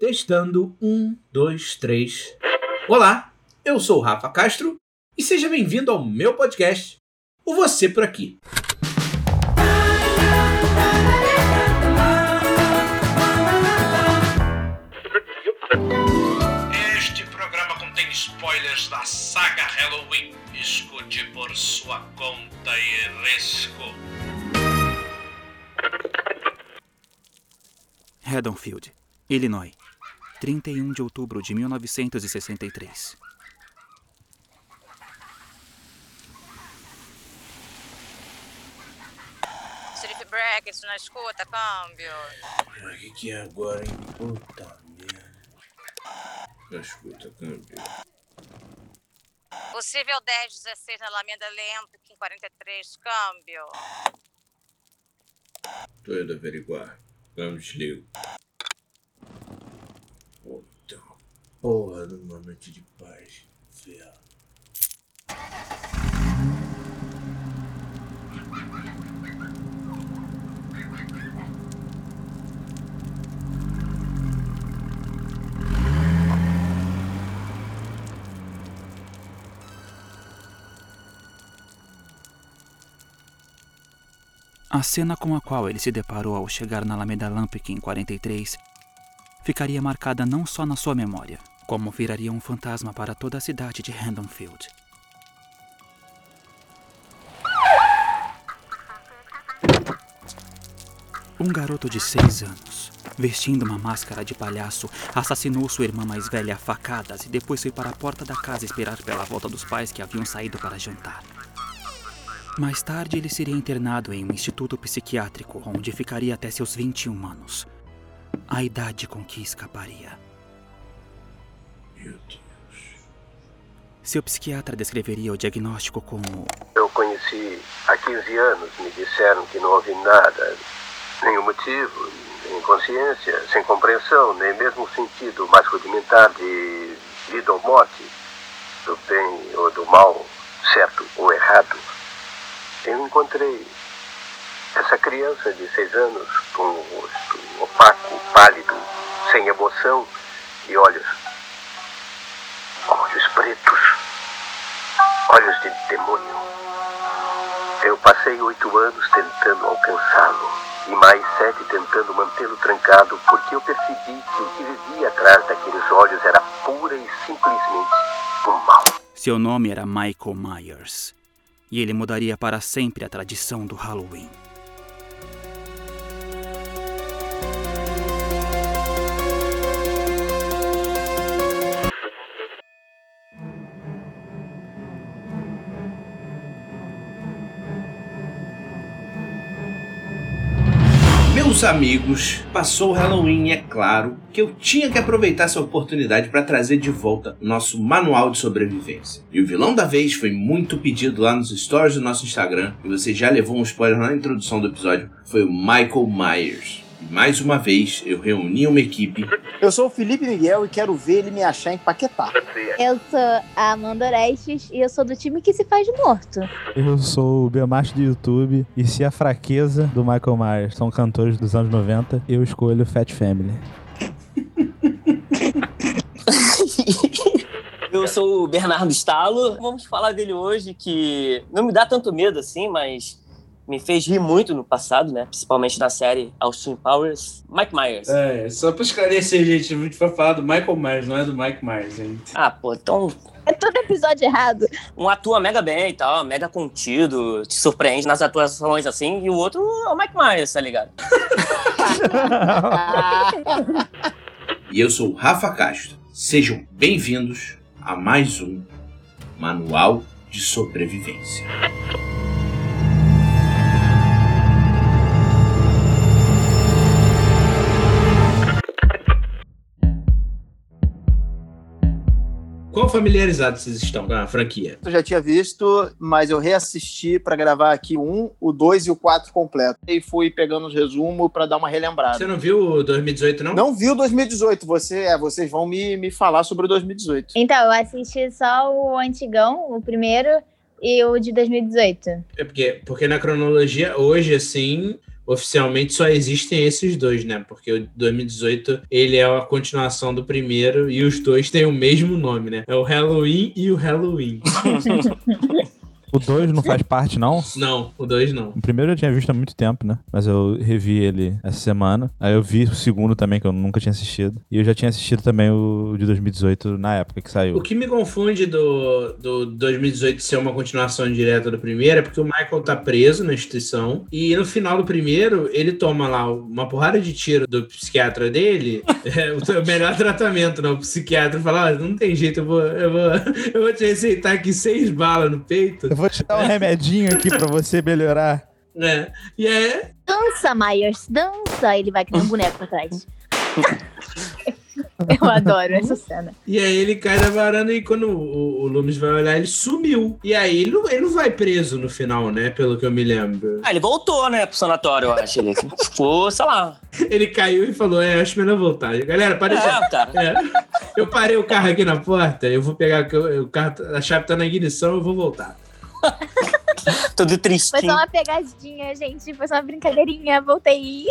Testando um, dois, três. Olá, eu sou o Rafa Castro e seja bem-vindo ao meu podcast, o Você por Aqui. Este programa contém spoilers da saga Halloween. Escute por sua conta e risco. Haddonfield, Illinois, 31 de outubro de 1963. Sheriff Brackett na escuta, câmbio. O que, que é agora, hein? Puta merda. Escuta, câmbio. Possível 1016 na Alameda Lempic em 43, câmbio. Tô indo averiguar. Vamos desligo. Puta porra numa noite de paz. Ferro. A cena com a qual ele se deparou ao chegar na Alameda Lampic em 43 ficaria marcada não só na sua memória, como viraria um fantasma para toda a cidade de Haddonfield. Um garoto de seis anos, vestindo uma máscara de palhaço, assassinou sua irmã mais velha a facadas e depois foi para a porta da casa esperar pela volta dos pais que haviam saído para jantar. Mais tarde, ele seria internado em um instituto psiquiátrico, onde ficaria até seus 21 anos. A idade com que escaparia. Meu Deus. Seu psiquiatra descreveria o diagnóstico como Eu conheci há 15 anos, me disseram que não houve nada, nenhum motivo, nem consciência, sem compreensão, nem mesmo um sentido mais rudimentar de vida ou morte, do bem ou do mal, certo ou errado. Eu encontrei essa criança de seis anos com um rosto opaco, pálido, sem emoção e olhos. olhos pretos. Olhos de demônio. Eu passei oito anos tentando alcançá-lo e mais sete tentando mantê-lo trancado porque eu percebi que o que vivia atrás daqueles olhos era pura e simplesmente o mal. seu nome era Michael Myers. E ele mudaria para sempre a tradição do Halloween. Meus amigos, passou o Halloween e é claro que eu tinha que aproveitar essa oportunidade para trazer de volta nosso manual de sobrevivência. E o vilão da vez foi muito pedido lá nos stories do nosso Instagram, e você já levou um spoiler na introdução do episódio, foi o Michael Myers. Mais uma vez eu reuni uma equipe Eu sou o Felipe Miguel e quero ver ele me achar em Paquetá. Eu sou a Amanda Orestes e eu sou do time que se faz morto. Eu sou o Belmacho do YouTube e se a fraqueza do Michael Myers são cantores dos anos 90, eu escolho Fat Family. Eu sou o Bernardo Stalo. Vamos falar dele hoje, que não me dá tanto medo assim, mas me fez rir muito no passado, né? Principalmente na série Austin Powers. Mike Myers. É, só pra esclarecer, gente, a gente vai falar do Michael Myers, não é do Mike Myers, gente. Ah, pô, então É todo episódio errado. um atua mega bem e tal, mega contido, te surpreende nas atuações assim, e o outro é o Mike Myers, tá ligado? e eu sou o Rafa Castro. Sejam bem-vindos a mais um Manual de Sobrevivência. Quão familiarizados vocês estão com a franquia? Eu já tinha visto, mas eu reassisti pra gravar aqui o um, o 2 e o 4 completo. E fui pegando os resumos pra dar uma relembrada. Você não viu o 2018, não? Não viu 2018, você, é, vocês vão me, me falar sobre o 2018. Então, eu assisti só o antigão, o primeiro, e o de 2018. É porque, porque na cronologia, hoje, assim, oficialmente só existem esses dois, né? Porque o 2018 ele é a continuação do primeiro e os dois têm o mesmo nome, né? É o Halloween e o Halloween. O 2 não faz parte, não? não, o dois não. O primeiro eu tinha visto há muito tempo, né? Mas eu revi ele essa semana. Aí eu vi o segundo também, que eu nunca tinha assistido. E eu já tinha assistido também o de 2018 na época que saiu. O que me confunde do, do 2018 ser uma continuação direta do primeiro é porque o Michael tá preso na instituição e no final do primeiro ele toma lá uma porrada de tiro do psiquiatra dele, é, o melhor tratamento, né? O psiquiatra fala, "Olha, não tem jeito, eu vou, eu vou, eu vou te receitar aqui seis balas no peito, vou te dar um remedinho aqui pra você melhorar. né? E é, Dança, Myers, dança. Ele vai que nem um boneco pra trás. Eu adoro essa cena. E aí ele cai da varanda e quando o, o Loomis vai olhar, ele sumiu. E aí ele não, ele não vai preso no final, né? Pelo que eu me lembro. Ah, ele voltou, né, pro sanatório, eu acho. Ele ficou, sei lá. Ele caiu e falou: É, acho melhor voltar. Galera, para de. É, cara. É. Eu parei o carro aqui na porta, eu vou pegar o carro, a chave tá na ignição, eu vou voltar. Todo Foi tristinho. só uma pegadinha, gente. Foi só uma brincadeirinha. Voltei.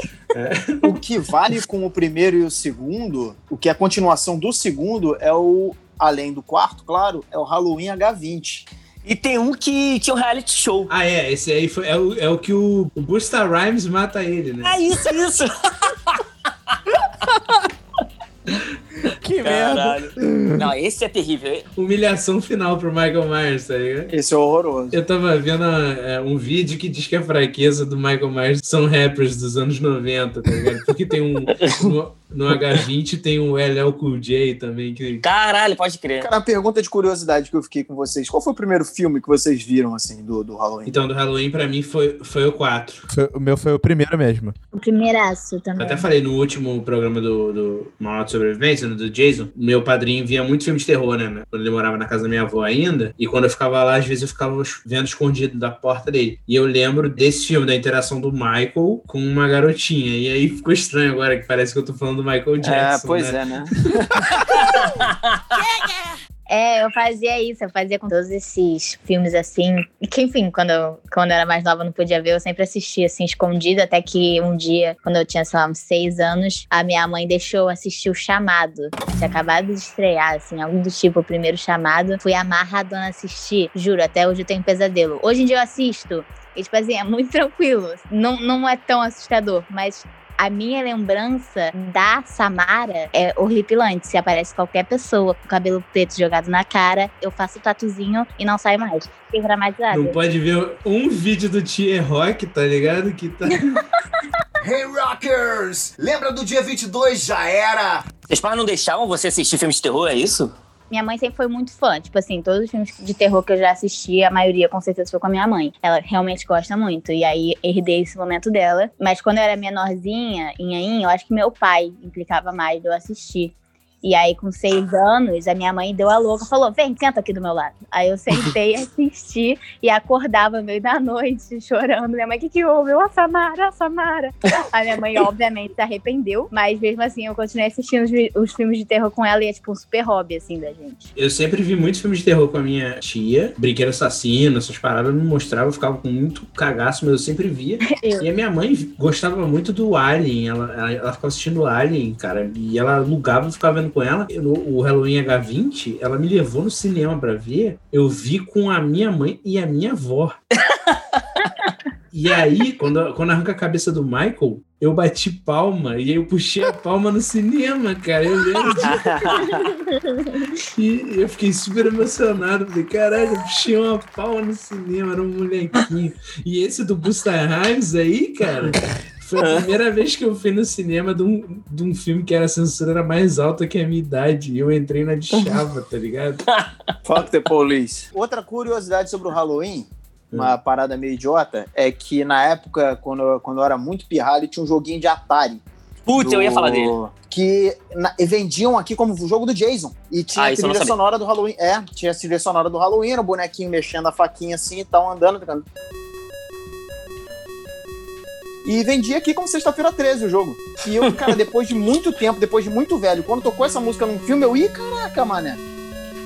O que vale com o primeiro e o segundo, o que é a continuação do segundo é o, além do quarto, claro, é o Halloween H20. E tem um que tinha um reality show. Ah, é, esse aí foi, é, o, é o que o, o Busta Rhymes mata ele, né? É isso, isso. Que merda. Caralho. Não, esse é terrível. Humilhação final pro Michael Myers, tá ligado? Esse é horroroso. Eu tava vendo é, um vídeo que diz que a fraqueza do Michael Myers são rappers dos anos 90, tá ligado? Porque tem um. No, no H20 tem um LL Cool J também, que. Caralho, pode crer. Cara, uma pergunta de curiosidade que eu fiquei com vocês. Qual foi o primeiro filme que vocês viram, assim, do, do Halloween? Então, do Halloween, pra mim, foi, foi o 4. Foi- o meu foi o primeiro mesmo. O primeiraço Eu também. até falei no último programa do, do Manual de Sobrevivência, do Jason, meu padrinho via muito filme de terror, né? Quando ele morava na casa da minha avó ainda. E quando eu ficava lá, às vezes eu ficava vendo escondido da porta dele. E eu lembro desse filme, da interação do Michael com uma garotinha. E aí ficou estranho agora, que parece que eu tô falando do Michael Jackson. é, pois né? é, né? É, eu fazia isso, eu fazia com todos esses filmes assim. Que, enfim, quando eu, quando eu era mais nova, não podia ver, eu sempre assistia assim, escondido, até que um dia, quando eu tinha, sei lá, uns seis anos, a minha mãe deixou eu assistir o chamado. Tinha acabado de estrear, assim, algo do tipo, o primeiro chamado. Fui amarradona assistir, juro, até hoje eu tenho pesadelo. Hoje em dia eu assisto, e, tipo assim, é muito tranquilo. Não, não é tão assustador, mas a minha lembrança da Samara é horripilante. Se aparece qualquer pessoa com cabelo preto jogado na cara, eu faço o tatuzinho e não saio mais. Fiquei traumatizada. Não pode ver um vídeo do Tier Rock, tá ligado? Que tá. Hey Rockers! Lembra do dia 22? Já era! Seus pais não deixavam você assistir filmes de terror, é isso? Minha mãe sempre foi muito fã. Tipo assim, todos os filmes de terror que eu já assisti, a maioria com certeza foi com a minha mãe. Ela realmente gosta muito. E aí herdei esse momento dela. Mas quando eu era menorzinha, em eu acho que meu pai implicava mais de eu assistir. E aí, com seis anos, a minha mãe deu a louca, falou: vem, senta aqui do meu lado. Aí eu sentei, assisti e acordava meio da noite, chorando. Minha mãe, o que, que houve? Eu, a Samara, a Samara. A minha mãe, obviamente, se arrependeu, mas mesmo assim eu continuei assistindo os, os filmes de terror com ela e é tipo um super hobby, assim, da gente. Eu sempre vi muitos filmes de terror com a minha tia. Brinquedo assassino, essas paradas não mostrava, eu ficava com muito cagaço, mas eu sempre via. Eu. E a minha mãe gostava muito do Alien. Ela, ela, ela ficava assistindo Alien, cara. E ela alugava e ficava vendo com ela. Eu, o Halloween H20, ela me levou no cinema pra ver. Eu vi com a minha mãe e a minha avó. E aí, quando, quando arranca a cabeça do Michael, eu bati palma e aí eu puxei a palma no cinema, cara. Eu lembro disso. E eu fiquei super emocionado. Falei, caralho, eu puxei uma palma no cinema, era um molequinho. E esse do Buster Rhymes aí, cara, foi a primeira vez que eu fui no cinema de um, de um filme que era a censura era mais alta que a minha idade. E eu entrei na de chava, tá ligado? Fuck the police. Outra curiosidade sobre o Halloween, uma parada meio idiota, é que na época, quando eu, quando eu era muito pirralho, tinha um joguinho de Atari. Putz, eu ia falar dele. Que na- vendiam aqui como o jogo do Jason. E tinha Ah, a trilha sonora do Halloween. É, tinha a trilha sonora do Halloween, era o bonequinho mexendo a faquinha assim e tal, andando. ficando- E vendia aqui como sexta-feira 13 o jogo. E eu, cara, depois de muito tempo, depois de muito velho, quando tocou essa música num filme, eu, ih, caraca, mané.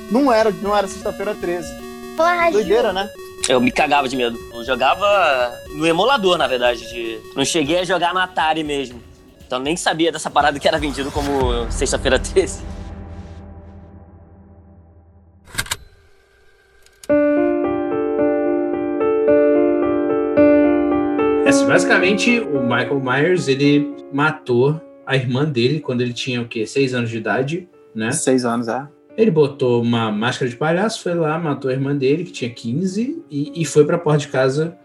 Não era, não era sexta-feira 13. Plágio! Doideira, né? Eu me cagava de medo. Eu jogava no emulador, na verdade. De... Não cheguei a jogar no Atari mesmo. Então nem sabia dessa parada que era vendido como Sexta-feira 13. Basicamente, o Michael Myers, ele matou a irmã dele quando ele tinha, o quê? Seis anos de idade, né? Seis anos, é. Ele botou uma máscara de palhaço, foi lá, matou a irmã dele, que tinha 15, e, e foi pra porta de casa,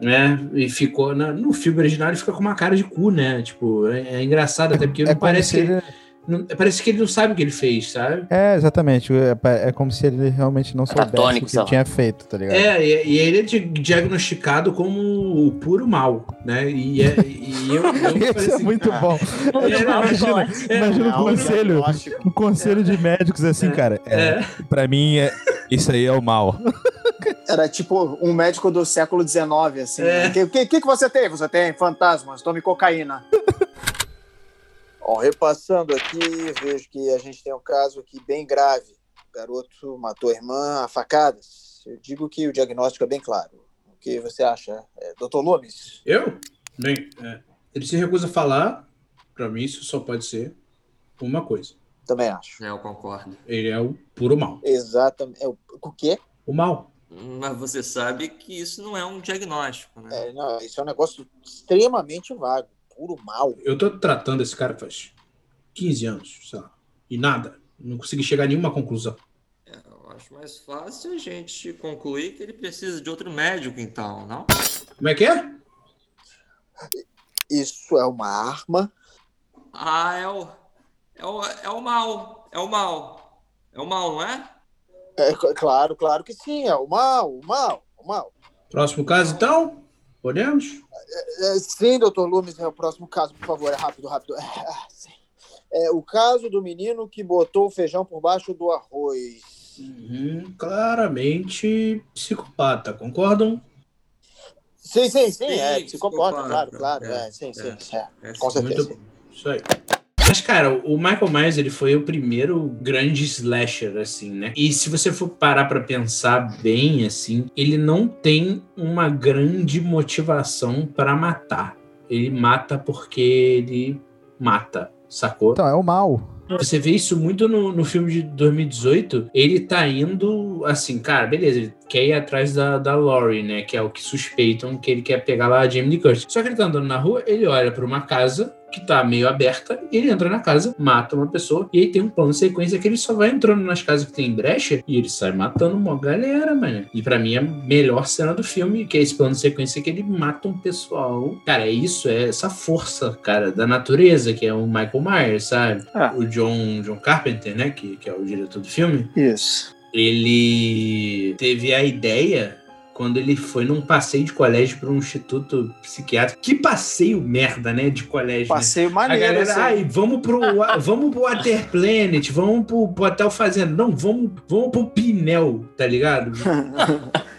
né? E ficou. Na, no filme original ele fica com uma cara de cu, né? Tipo, é, é engraçado, até porque É não parece que. Não- parece que ele não sabe o que ele fez, sabe? É, exatamente. É, é como se ele realmente não soubesse o que tinha feito, tá ligado? É, e, e ele é di- diagnosticado como o puro mal, né? E, é, e eu, eu Isso é assim, muito bom. É, imagina imagina Não, um conselho, um de médicos assim, cara. É, É. Pra mim, é, isso aí é o mal. Era tipo um médico do século XIX, assim. É. O que, que que você tem? Você tem fantasmas, tome cocaína. Bom, repassando aqui, vejo que a gente tem um caso aqui bem grave. O garoto matou a irmã a facadas. Eu digo que o diagnóstico é bem claro. O que você acha, é, Dr. Lumes? Eu? Bem, é, ele se recusa a falar. Pra mim, isso só pode ser uma coisa. Também acho. É, eu concordo. Ele é o puro mal. Exatamente. É, o, o quê? O mal. Mas você sabe que isso não é um diagnóstico, né? É, não, isso é um negócio extremamente vago. Puro mal. Eu tô tratando esse cara faz 15 anos, sei lá. E nada. Não consegui chegar a nenhuma conclusão. Eu acho mais fácil a gente concluir que ele precisa de outro médico, então, não? Como é que é? Isso é uma arma. Ah, é o. É o, é o mal. É o mal. É o mal, não é? É, cl- claro, claro que sim. É o mal, o mal, o mal. Próximo caso, então? Podemos? É, sim, doutor Lumes, é o próximo caso, por favor. É rápido, rápido. É, sim. É o caso do menino que botou o feijão por baixo do arroz. Uhum, claramente psicopata, concordam? Sim, sim, sim, Sim, é psicopata, psicopata, claro, claro. é, É, sim, sim, é. sim, é, É, com certeza. Muito. Isso aí. Mas, cara, o Michael Myers, ele foi o primeiro grande slasher, assim, né? E se você for parar pra pensar bem, assim, ele não tem uma grande motivação pra matar. Ele mata porque ele mata, sacou? Então, é o mal. Você vê isso muito no, no filme de 2018. Ele tá indo, assim, cara, beleza, ele quer ir atrás da, da Laurie, né? Que é o que suspeitam que ele quer pegar lá a Jamie Lee Curtis. Só que ele tá andando na rua, ele olha pra uma casa que tá meio aberta, e ele entra na casa, mata uma pessoa, e aí tem um plano de sequência que ele só vai entrando nas casas que tem brecha e ele sai matando uma galera, mano. E pra mim é a melhor cena do filme, que é esse plano de sequência que ele mata um pessoal. Cara, é isso, é essa força, cara, da natureza, que é o Michael Myers, sabe? Ah. O John, John Carpenter, né, que, que é o diretor do filme Isso. Ele teve a ideia quando ele foi num passeio de colégio para um instituto psiquiátrico. Que passeio merda, né, de colégio. né? Passeio A maneiro. galera, assim. ai, vamos pro, vamos pro Water Planet, vamos pro, pro Hotel Fazenda. Não, vamos, vamos pro Pinel, tá ligado?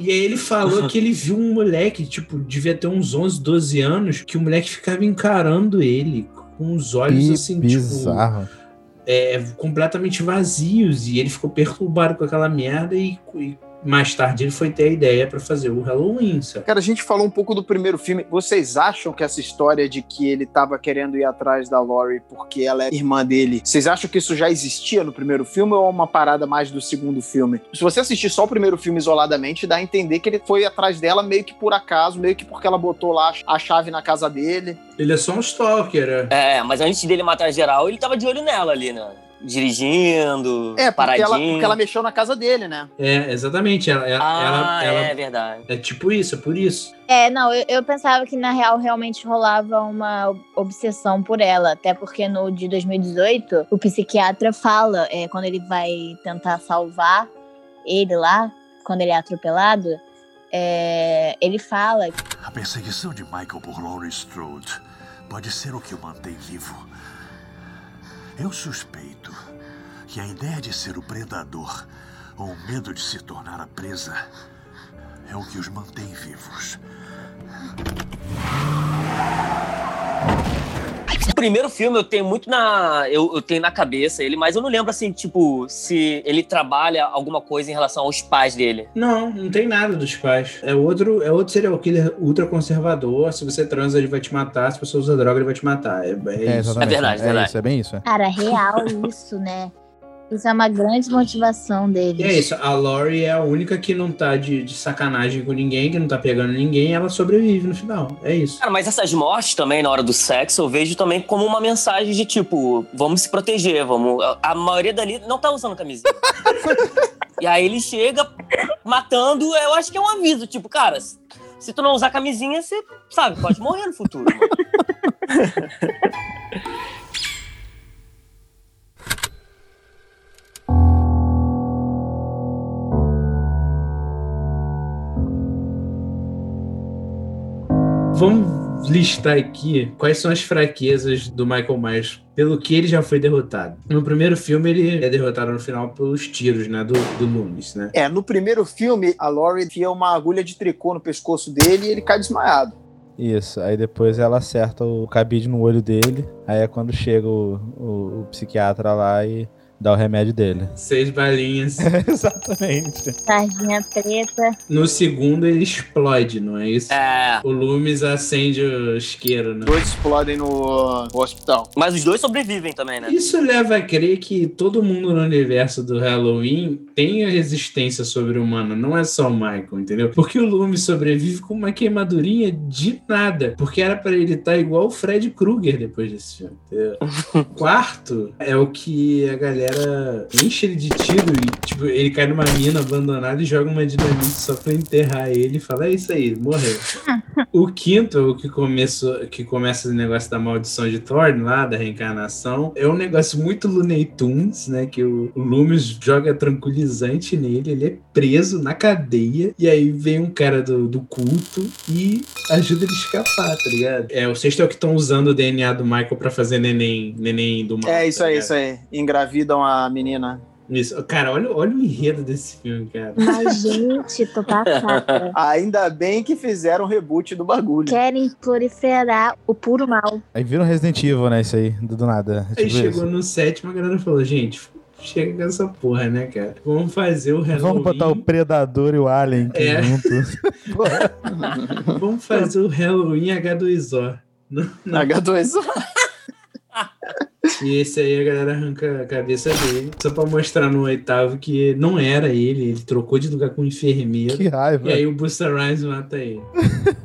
E aí ele falou que ele viu um moleque, tipo, devia ter uns 11, 12 anos, que o moleque ficava encarando ele com os olhos Que assim, tipo, bizarro. É, completamente vazios e ele ficou perturbado com aquela merda e, e mais tarde ele foi ter a ideia pra fazer o Halloween, sabe? Cara, a gente falou um pouco do primeiro filme. Vocês acham que essa história de que ele tava querendo ir atrás da Laurie porque ela é irmã dele, vocês acham que isso já existia no primeiro filme ou é uma parada mais do segundo filme? Se você assistir só o primeiro filme isoladamente, dá a entender que ele foi atrás dela meio que por acaso, meio que porque ela botou lá a chave na casa dele. Ele é só um stalker, é. É, mas antes dele matar geral, ele tava de olho nela ali, né? Dirigindo, É, porque paradinho. ela, porque ela mexeu na casa dele, né? É, exatamente. Ela, ela, Ah, ela, ela- é verdade. é tipo isso, é por isso. É, não, eu, eu pensava que na real realmente rolava uma obsessão por ela, até porque no de 2018 o psiquiatra fala, é, quando ele vai tentar salvar ele lá, quando ele é atropelado, é, ele fala A perseguição de Michael por Laurie Strode pode ser o que o mantém vivo. Eu suspeito que a ideia de ser o predador ou o medo de se tornar a presa é o que os mantém vivos. O primeiro filme eu tenho muito na. Eu, eu tenho na cabeça ele, mas eu não lembro assim, tipo, se ele trabalha alguma coisa em relação aos pais dele. Não, não tem nada dos pais. É outro, é outro serial killer ultra conservador. Se você transa, ele vai te matar. Se você usa droga, ele vai te matar. É, é, É, isso. exatamente. verdade, é verdade. Isso, é bem isso. é. Cara, real isso, né? Isso é uma grande motivação deles. E é isso, a Lori é a única que não tá de, de sacanagem com ninguém, que não tá pegando ninguém, ela sobrevive no final. É isso. Cara, mas essas mortes também na hora do sexo eu vejo também como uma mensagem de tipo, vamos se proteger, vamos. A- A maioria dali não tá usando camisinha. e aí ele chega matando, eu acho que é um aviso, tipo, cara, se tu não usar camisinha, você, sabe, pode morrer no futuro. Vamos listar aqui quais são as fraquezas do Michael Myers pelo que ele já foi derrotado. No primeiro filme, ele é derrotado no final pelos tiros, né? Do, do Loomis, né? É, no primeiro filme, a Laurie enfia uma agulha de tricô no pescoço dele e ele cai desmaiado. Isso, aí depois ela acerta o cabide no olho dele, aí é quando chega o, o- o psiquiatra lá e dá o remédio dele. Seis balinhas. Exatamente. Sardinha preta. No segundo, ele explode, não é isso? É. O Loomis acende o isqueiro, né? Dois explodem no, no hospital. Mas os dois sobrevivem também, né? Isso leva a crer que todo mundo no universo do Halloween tem a resistência sobre-humana, não é só o Michael, entendeu? Porque o Loomis sobrevive com uma queimadurinha de nada, porque era pra ele estar igual o Fred Krueger depois desse filme, entendeu? Quarto é o que a galera enche ele de tiro e, tipo, ele cai numa mina abandonada e joga uma dinamite só pra enterrar ele e fala, é isso aí, morreu. O quinto, o que, começou, que começa o negócio da maldição de Thorne lá, da reencarnação, é um negócio muito Looney Tunes, né? Que o, o Loomis joga tranquilizante nele, ele é preso na cadeia, e aí vem um cara do, do culto e ajuda ele a escapar, tá ligado? É, o sexto é o que estão usando o DNA do Michael pra fazer neném, neném do mal. É isso tá aí, ligado? isso aí. Engravidam a menina. Isso. Cara, olha, olha o enredo desse filme, cara. Mas, gente, tô passada. Ainda bem que fizeram o reboot do bagulho. Querem proliferar o puro mal. Aí vira um Resident Evil, né? Isso aí, do, do nada. É Aí tipo chegou isso. no sétimo, a galera falou, gente, chega com essa porra, né, cara? Vamos fazer o Halloween. Vamos botar o Predador e o Alien É. juntos. Vamos fazer o Halloween H2O. Não, não. H2O. E esse aí a galera arranca a cabeça dele. Só pra mostrar no oitavo que não era ele, ele trocou de lugar com o enfermeiro. Que raiva. E aí o Busta Rhymes mata ele.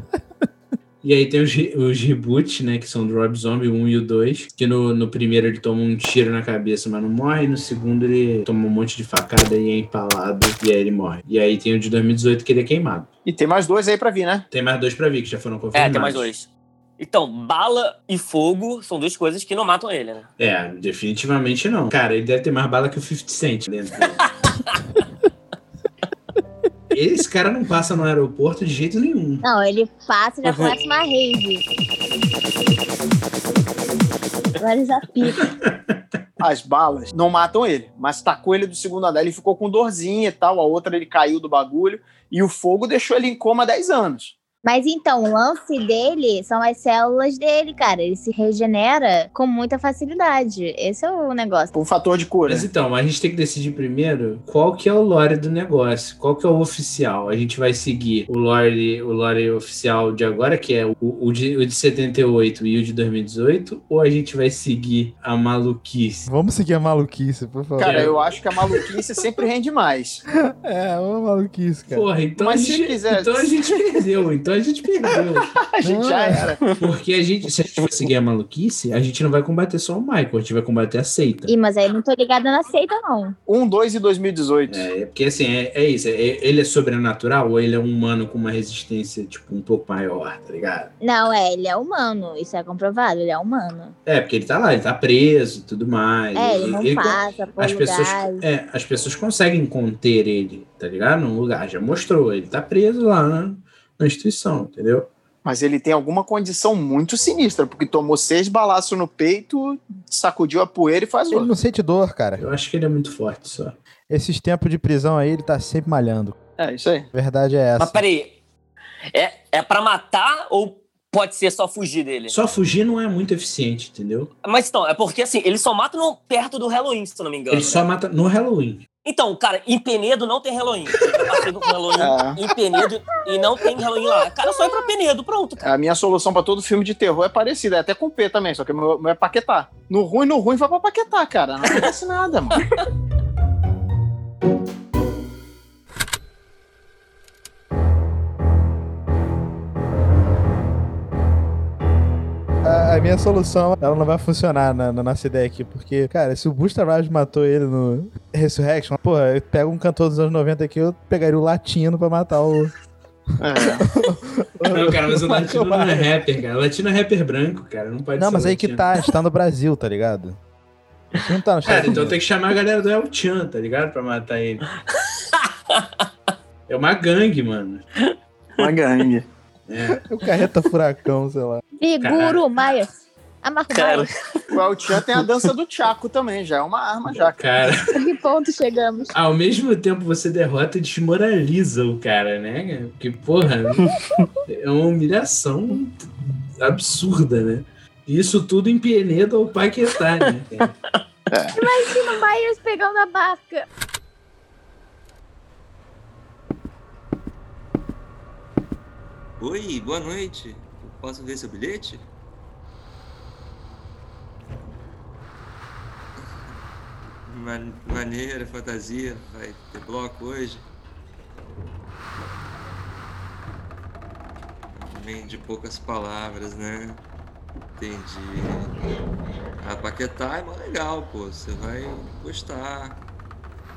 E aí tem os, os reboots, né? Que são do Rob Zombie, o 1 e o 2. Que no, no primeiro ele toma um tiro na cabeça, mas não morre. No segundo ele toma um monte de facada e é empalado. E aí ele morre. E aí tem o de 2018 que ele é queimado. E tem mais dois aí pra vir, né? Tem mais dois pra vir, que já foram É, confirmados. tem mais dois. Então, bala e fogo são duas coisas que não matam ele, né? É, definitivamente não. Cara, ele deve ter mais bala que o 50 Cent dentro dele. Esse cara não passa no aeroporto de jeito nenhum. Não, ele passa e já começa uma rave. Vários. As balas não matam ele, mas tacou ele do segundo andar. Ele ficou com dorzinha e tal. A outra ele caiu do bagulho. E o fogo deixou ele em coma 10 anos. Mas então, o lance dele são as células dele, cara. Ele se regenera com muita facilidade. Esse é o negócio. Um fator de cura. Mas então, a gente tem que decidir primeiro qual que é o lore do negócio, qual que é o oficial. A gente vai seguir o lore, o lore oficial de agora, que é o, o, de, o de 78 e o de 2018, ou a gente vai seguir a maluquice? Vamos seguir a maluquice, por favor. Cara, eu acho que a maluquice sempre rende mais. É, uma maluquice, cara. Porra, então, Mas a se gente, quiser- então a gente perdeu, então a gente perdeu. A gente já era. Porque a gente, se a gente for seguir a maluquice, a gente não vai combater só o Michael, a gente vai combater a seita. Ih, mas aí eu não tô ligada na seita, não. 1, 2 e 2018. É, porque assim, é, é isso. é- ele é sobrenatural ou ele é um humano com uma resistência, tipo, um pouco maior, tá ligado? Não, é, ele é humano. Isso é comprovado, ele é humano. É, porque ele tá lá, ele tá preso e tudo mais. É, ele não Ele- passa por as pessoas, lugares. é, as pessoas conseguem conter ele, tá ligado? Num lugar, já mostrou. Ele tá preso lá na, na instituição, entendeu? Mas ele tem alguma condição muito sinistra, porque tomou seis balaços no peito, sacudiu a poeira e faz Ele outro. não sente dor, cara. Eu acho que ele é muito forte só. Esses tempos de prisão aí, ele tá sempre malhando. É, isso aí. A verdade é essa. Mas peraí, é, é pra matar ou pode ser só fugir dele? Só fugir não é muito eficiente, entendeu? Mas então, é porque assim, ele só mata no- perto do Halloween, se eu não me engano. Ele só né? mata no Halloween. Então, cara, em Penedo não tem Halloween. Eu passei do Halloween É. em Penedo e não tem Halloween lá. Cara, só ir pra Penedo, pronto. A minha solução pra todo filme de terror é parecida, é até com P também, só que o meu, meu é Paquetá. No ruim, no ruim, vai pra Paquetá, cara. Não acontece nada, mano. A, a minha solução, ela não vai funcionar na, na nossa ideia aqui, porque, cara, se o Busta Rhymes matou ele no Resurrection, porra, eu pego um cantor dos anos 90 aqui, eu pegaria o latino pra matar o. Não, cara, mas o latino não é rapper, cara. O latino é rapper branco, cara. Não pode Não, ser mas aí que tá, a gente tá no Brasil, tá ligado? A gente não tá no Cara, então tem que chamar a galera do El Chan, tá ligado? Pra matar ele. É uma gangue, mano. Uma gangue. É. O carreta furacão, sei lá. Figuro Maia. Amarro Cara, O El Chan tem a dança do Chaco também, já é uma arma já. Cara, A que ponto chegamos? ao mesmo tempo você derrota e desmoraliza o cara, né? Porque, porra, é uma humilhação absurda, né? Isso tudo em Penedo ou Paquetá, né? cara? Imagina o Myers pegando a barca. Oi, boa noite. Posso ver seu bilhete? Man- maneira, fantasia. Vai ter bloco hoje? Homem de poucas palavras, né? Entendi. A Paquetá é mó legal, pô. Você vai gostar.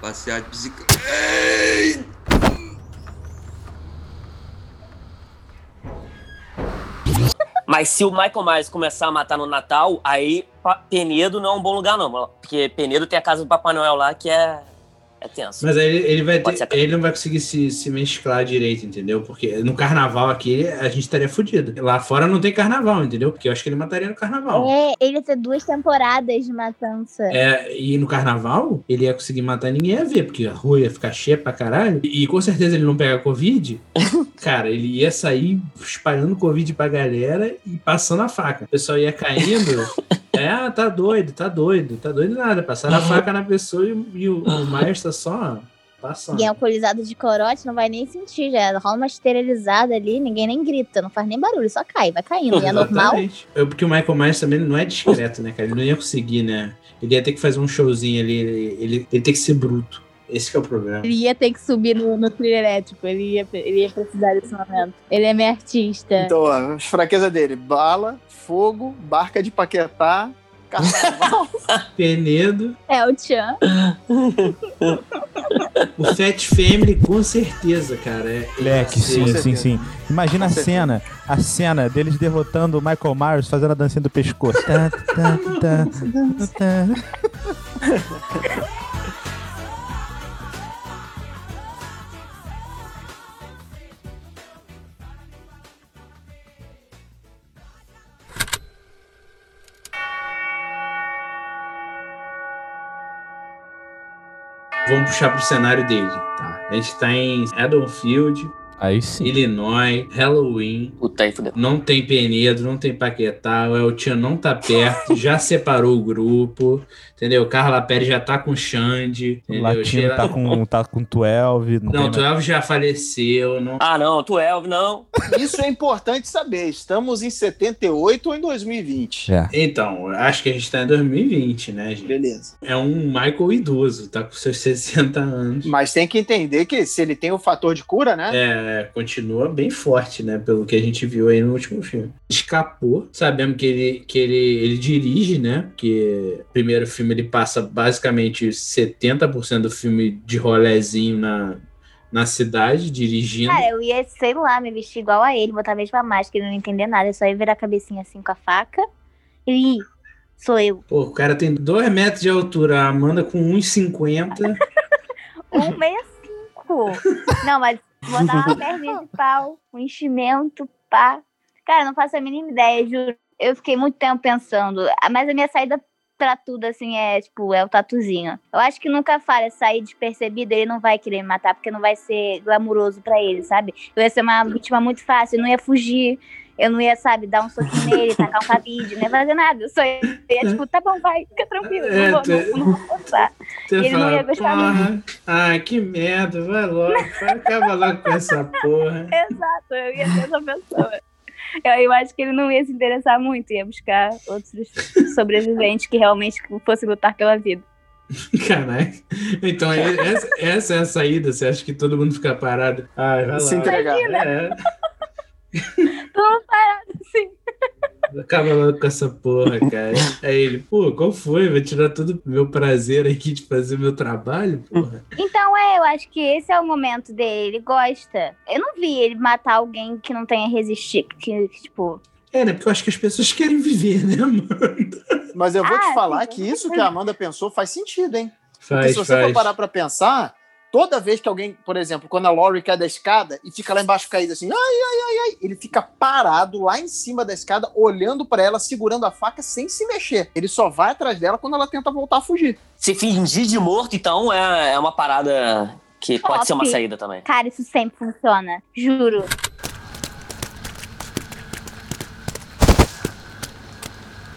Passear de bicicleta. Mas se o Michael Myers começar a matar no Natal, aí Penedo não é um bom lugar, não. Porque Penedo tem a casa do Papai Noel lá que é, é tenso. Mas aí ele, ele vai ter, ele não vai conseguir se, se mesclar direito, entendeu? Porque no carnaval aqui a gente estaria fudido. Lá fora não tem carnaval, entendeu? Porque eu acho que ele mataria no carnaval. É, ele ia ter duas temporadas de matança. É, e no carnaval, ele ia conseguir matar ninguém ia ver, porque a rua ia ficar cheia pra caralho. E, e com certeza ele não pega Covid. Cara, ele ia sair espalhando Covid pra galera e passando a faca. O pessoal ia caindo. É, tá doido, tá doido, tá doido nada. Passaram a faca na pessoa e, e o, o Myers tá só passando. É alcoolizado de corote não vai nem sentir, já rola uma esterilizada ali, ninguém nem grita, não faz nem barulho, só cai, vai caindo. E é normal. Exatamente. É porque o Michael Myers também não é discreto, né, cara? Ele não ia conseguir, né? Ele ia ter que fazer um showzinho ali, ele, ele, ele tem que ser bruto. Esse que é o problema. Ele ia ter que subir no, no trilho elétrico, ele ia, ele ia precisar desse momento. Ele é meu artista. Então, ó, as fraquezas dele: bala, fogo, barca de Paquetá, carnaval. Penedo, É o Tchan. o Fat Family, com certeza, cara. É, é- sim, sim, sim. Imagina a certeza. cena, a cena deles derrotando o Michael Myers fazendo a dancinha do pescoço. Tá, tá, tá, tá, tá. Vamos puxar pro cenário dele, tá? A gente tá em Haddonfield, Aí sim. Illinois, Halloween. Puta aí, fudeu. Não tem Penedo, não tem Paquetá, o El Chan não tá perto, já separou o grupo, entendeu? Carla Pérez já tá com o Xande, O entendeu? latino Sheila- tá com, tá com 12. Não, Não, tem o Twelve já faleceu, não... Ah, não, tu é, não. Isso é importante saber. Estamos em 78 ou em 2020? É. Então, acho que a gente tá em 2020, né, gente? Beleza. É um Michael idoso, tá com seus 60 anos. Mas tem que entender que se ele tem o fator de cura, né? É, continua bem forte, né? Pelo que a gente viu aí no último filme. Escapou. Sabemos que ele, que ele, ele dirige, né? Porque o primeiro filme ele passa basicamente 70% do filme de rolezinho na, na cidade, dirigindo. Cara, eu ia, sei lá, me vestir igual a ele, botar a mesma máscara e não entender nada. Eu só ia virar a cabecinha assim com a faca. E "Ih, sou eu. Pô, o cara tem 2 metros de altura, a Amanda com 1,50. 165. Não, mas botar uma perninha de pau, um enchimento, pá. Cara, não faço a mínima ideia, juro. Eu fiquei muito tempo pensando. Ah, Mas a minha saída pra tudo, assim, é, tipo, é o tatuzinho. Eu acho que nunca falha sair despercebido, ele não vai querer me matar, porque não vai ser glamuroso pra ele, sabe? Eu ia ser uma vítima muito fácil, eu não ia fugir. Eu não ia, sabe, dar um soquinho nele, tacar um cabide, não ia fazer nada. Eu só ia, tipo, tá bom, vai, fica tranquilo, É, não, vou, não, não vou forçar. Ele não fala, ia gostar muito. porra, ai, que merda, vai logo, vai, acaba logo com essa porra. Exato, eu ia ser essa pessoa. Eu, eu acho que ele não ia se interessar muito, ia buscar outros sobreviventes que realmente fossem lutar pela vida. Caraca. Então, é- essa, essa é a saída. Você acha que todo mundo fica parado? Ai, vai lá. Se entregar. É, Tudo parado, assim. Acaba logo com essa porra, cara. Aí ele, pô, qual foi? Vai tirar todo o meu prazer aqui de fazer meu trabalho, porra. Então, é, eu acho que esse é o momento dele, ele gosta. Eu não vi ele matar alguém que não tenha resistido, que, tipo... É, né? Porque eu acho que as pessoas querem viver, né, mano? Mas eu vou Ah, te falar sim, que isso que a Amanda pensou faz sentido, hein? Porque Faz, se você faz. for parar pra pensar, toda vez que alguém, por exemplo, quando a Laurie cai da escada e fica lá embaixo caída assim, ai, ai, ai, ai, ele fica parado lá em cima da escada, olhando pra ela, segurando a faca sem se mexer. Ele só vai atrás dela quando ela tenta voltar a fugir. Se fingir de morto, então, é, é uma parada que pode Top. ser uma saída também. Cara, isso sempre funciona, juro.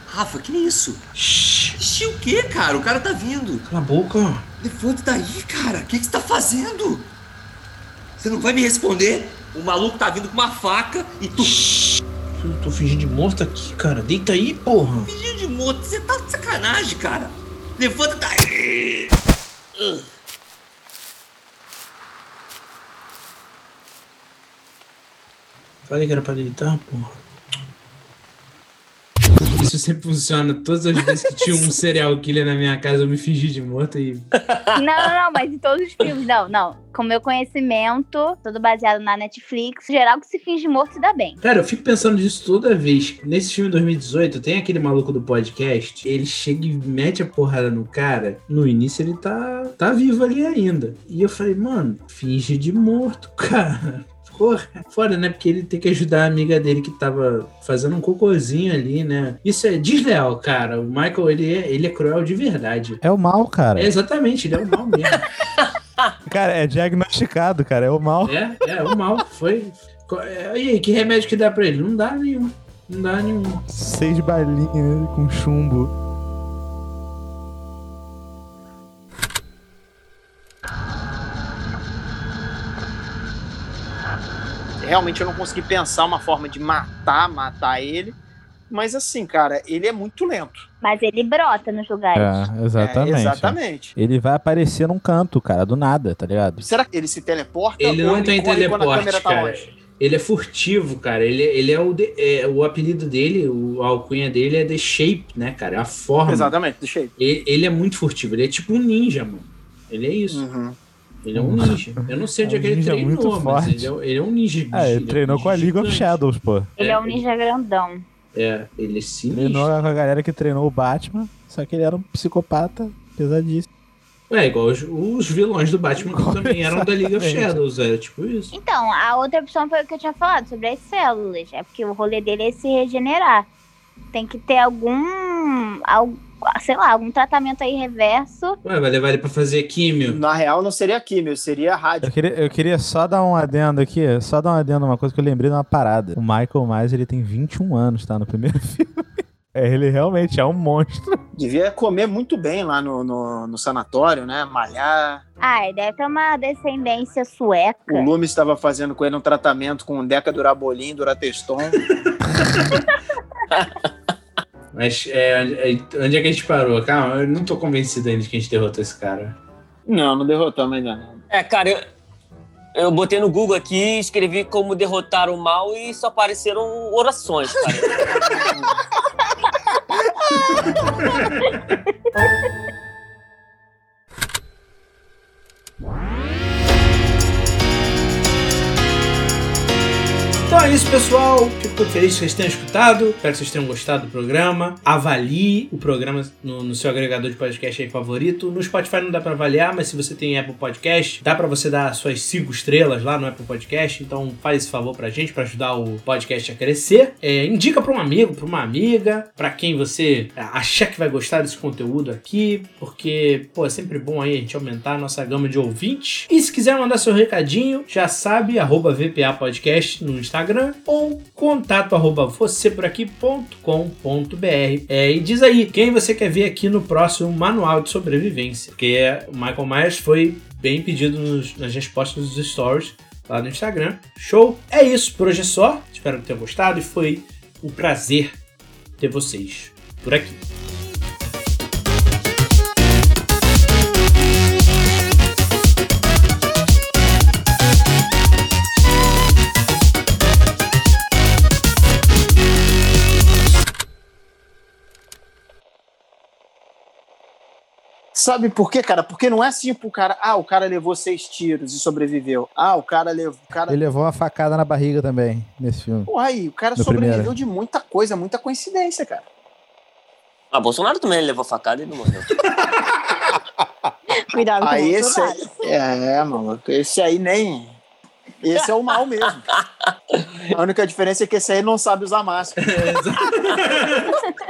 Rafa, que isso? Xixi o quê, cara? O cara tá vindo. Cala a boca. Levanta daí, cara. O que, que você tá fazendo? Você não vai me responder? O maluco tá vindo com uma faca e tu. Eu tô fingindo de morto aqui, cara. Deita aí, porra. Fingindo de morto. Você tá de sacanagem, cara. Levanta daí. Ugh. Falei que era pra deitar, porra. Isso sempre funciona. Todas as vezes que tinha um serial killer na minha casa, eu me fingi de morto e. Não, não, não, mas em todos os filmes, não, não. Com meu conhecimento, tudo baseado na Netflix, geral que se finge morto se dá bem. Cara, eu fico pensando nisso toda vez. Nesse filme 2018, tem aquele maluco do podcast. Ele chega e mete a porrada no cara. No início ele tá, tá vivo ali ainda. E eu falei, mano, finge de morto, cara. Porra, foda, né? Porque ele tem que ajudar a amiga dele que tava fazendo um cocôzinho ali, né? Isso é desleal, cara. O Michael, ele é, ele é cruel de verdade. É o mal, cara. É, exatamente, ele é o mal mesmo. Cara, é diagnosticado, cara. É o mal. É, é, o mal. Foi. É, E aí, que remédio que dá pra ele? Não dá nenhum. Não dá nenhum. Seis balinhas com chumbo. Realmente eu não consegui pensar uma forma de matar, matar ele. Mas assim, cara, ele é muito lento. Mas ele brota nos lugares. É, exatamente. É, exatamente. Ele vai aparecer num canto, cara, do nada, tá ligado? Será que ele se teleporta? Ele não tem teleporte, tá cara. longe? Ele é furtivo, cara. Ele, ele é o. de- é, o apelido dele, o, a alcunha dele é The Shape, né, cara? É a forma. Exatamente, deixa aí. Ele, ele é muito furtivo. Ele é tipo um ninja, mano. Ele é isso. Ele é um ninja. Eu não sei onde é, É que ele ninja treinou, muito mas forte. ele é, ele é um ninja. Ah, ele Ele é um treinou com a League of gigante. Shadows, pô. Ele é um ninja grandão. É, ele é sinistro. Treinou com a galera que treinou o Batman, só que ele era um psicopata pesadíssimo. É, igual os, os vilões do Batman que também eram da League of. Shadows. Era tipo isso. Então, a outra opção foi o que eu tinha falado, sobre as células. É porque o rolê dele é se regenerar. Tem que ter algum. al- sei lá, algum tratamento aí reverso. Ué, vai levar ele pra fazer químio. Na real, não seria químio, seria rádio. Eu queria, eu queria só dar um adendo aqui, só dar um adendo, uma coisa que eu lembrei de uma parada. O Michael Myers, ele tem 21 anos, tá? No primeiro filme. É, ele realmente é um monstro. Devia comer muito bem lá no, no, no sanatório, né? Malhar. Ah, ele deve ter uma descendência sueca. O Loomis estava fazendo com ele um tratamento com Deca Durabolim, Durateston. Mas é, é, onde é que a gente parou? Calma, eu não tô convencido ainda de que a gente derrotou esse cara. não, não derrotamos ainda não. É, cara, eu, eu botei no Google aqui, escrevi como derrotar o mal e só apareceram orações, cara. é isso, pessoal. Fico muito feliz que vocês tenham escutado. Espero que vocês tenham gostado do programa. Avalie o programa no, no seu agregador de podcast aí favorito. No Spotify não dá pra avaliar, mas se você tem Apple Podcast, dá pra você dar suas cinco estrelas lá no Apple Podcast. Então faz esse favor pra gente, pra ajudar o podcast a crescer. É, indica pra um amigo, pra uma amiga, pra quem você achar que vai gostar desse conteúdo aqui, porque, pô, é sempre bom aí a gente aumentar a nossa gama de ouvintes. E se quiser mandar seu recadinho, já sabe, arroba VPA Podcast no Instagram Instagram ou contato arroba vocêporaqui.com.br. É, e diz aí quem você quer ver aqui no próximo Manual de Sobrevivência, porque o Michael Myers foi bem pedido nos- nas respostas dos stories lá no Instagram. Show! É isso, por hoje é só. Espero que tenham gostado e foi um prazer ter vocês por aqui. Sabe por quê, cara? Porque não é assim pro cara, ah, o cara levou seis tiros e sobreviveu. Ah, o cara levou. O cara... Ele levou uma facada na barriga também, nesse filme. Aí, o cara No sobreviveu primeiro. de muita coisa, muita coincidência, cara. Ah, Bolsonaro também levou facada e não morreu. Cuidado com Aí o esse aí, é, maluco, esse aí nem. Esse é o mal mesmo. A única diferença é que esse aí não sabe usar máscara.